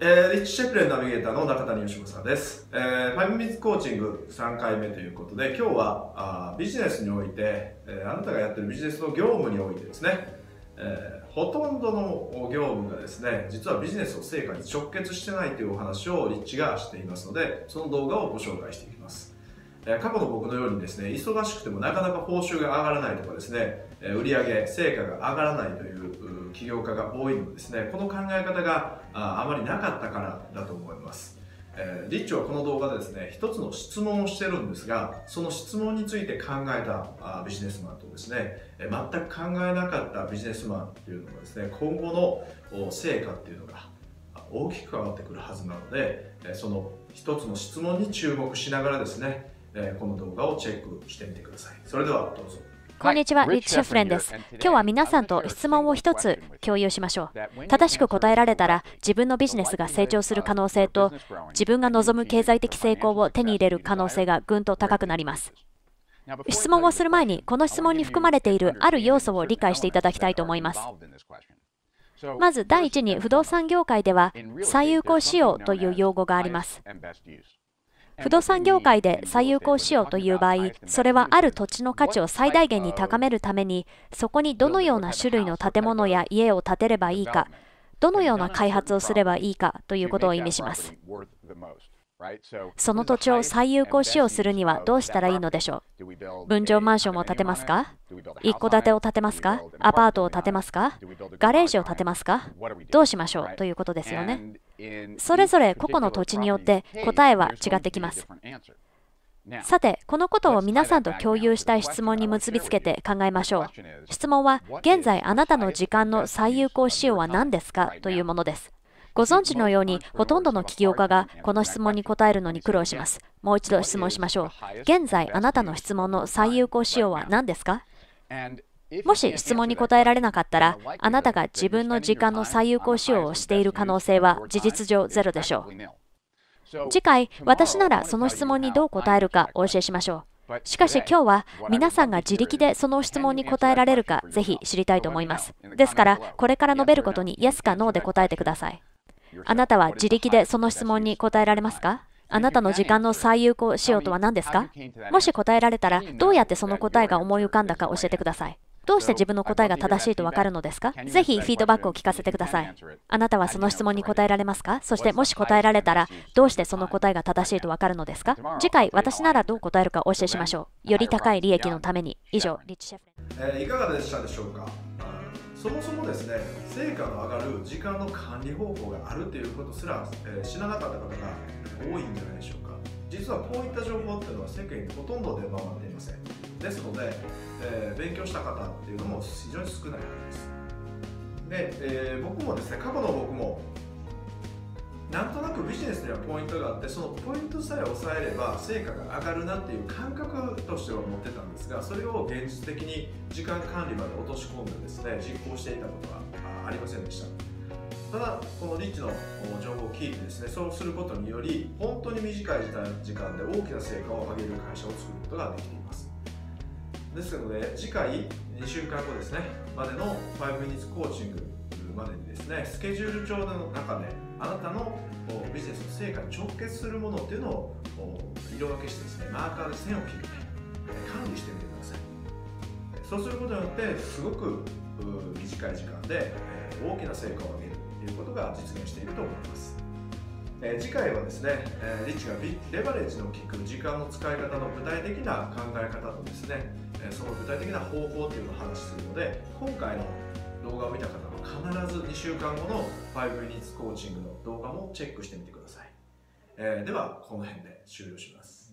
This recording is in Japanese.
えー、リッチ・シェプレンナビゲーターの中谷義正です。えー、5ミニッツコーチング3回目ということで、今日はあビジネスにおいて、えー、あなたがやってるビジネスの業務においてですね、えー、ほとんどの業務がですね、実はビジネスの成果に直結してないというお話をリッチがしていますので、その動画をご紹介していきます。え過去の僕のようにですね、忙しくてもなかなか報酬が上がらないとかですね、売上成果が上がらないという起業家が多いのですね、この考え方があまりなかったからだと思います。リッチはこの動画でですね、一つの質問をしてるんですが、その質問について考えたビジネスマンとですね、全く考えなかったビジネスマンっていうのがですね、今後の成果っていうのが大きく変わってくるはずなので、その一つの質問に注目しながらですね、この動画をチェックしてみてください。それではどうぞ。こんにちは、リッチ・シェフレンです。今日は皆さんと質問を一つ共有しましょう。正しく答えられたら、自分のビジネスが成長する可能性と、自分が望む経済的成功を手に入れる可能性がぐんと高くなります。質問をする前に、この質問に含まれているある要素を理解していただきたいと思います。まず第一に、不動産業界では、最有効使用という用語があります。不動産業界で最有効使用という場合、それはある土地の価値を最大限に高めるために、そこにどのような種類の建物や家を建てればいいか、どのような開発をすればいいかということを意味します。その土地を最有効使用するにはどうしたらいいのでしょう？分譲マンションを建てますか？一戸建てを建てますか？アパートを建てますか？ガレージを建てますか？どうしましょう？ということですよね。それぞれ個々の土地によって答えは違ってきます。さて、このことを皆さんと共有したい質問に結びつけて考えましょう。質問は、現在あなたの時間の最有効使用は何ですかというものです。ご存知のように、ほとんどの起業家がこの質問に答えるのに苦労します。もう一度質問しましょう。現在、あなたの質問の最有効使用は何ですか？もし質問に答えられなかったら、あなたが自分の時間の最有効使用をしている可能性は事実上ゼロでしょう。次回、私ならその質問にどう答えるかお教えしましょう。しかし今日は皆さんが自力でその質問に答えられるかぜひ知りたいと思います。ですから、これから述べることに Yes か No で答えてください。あなたは自力でその質問に答えられますか？あなたの時間の最有効使用とは何ですか？もし答えられたら、どうやってその答えが思い浮かんだか教えてください。どうして自分の答えが正しいとわかるのですか？ぜひフィードバックを聞かせてください。あなたはその質問に答えられますか？そしてもし答えられたら、どうしてその答えが正しいとわかるのですか？次回、私ならどう答えるかお教えしましょう。より高い利益のために。以上、リッチシェフ。えー、いかがでしたでしょうか？そもそもですね成果の上がる時間の管理方法があるということすら、えー、知らなかった方が多いんじゃないでしょうか。実はこういった情報っていうのは世間にほとんど出回っていませんですので、えー、勉強した方っていうのも非常に少ないはずです。で、えー、僕もですね過去の僕もなんとなくビジネスにはポイントがあってそのポイントさえ抑えれば成果が上がるなっていう感覚としては持ってたんですがそれを現実的に時間管理まで落とし込んでですね実行していたことはありませんでした。ただこのリッチの情報を聞いてですねそうすることにより本当に短い時間で大きな成果を上げる会社を作ることができています。ですので次回2週間後ですねまでの5 minutes コーチングまでにですねスケジュール帳の中であなたのビジネスの成果に直結するものっていうのを色分けしてですねマーカーで線を切って管理してみてください。そうすることによってすごく短い時間で大きな成果を上げるということが実現していると思います。次回はですね、リッチがレバレッジの効く時間の使い方の具体的な考え方とですね、その具体的な方法っていうのを話するので今回の動画を見た方は必ず2週間後の5 minutes コーチングの動画もチェックしてみてください、えー、ではこの辺で終了します。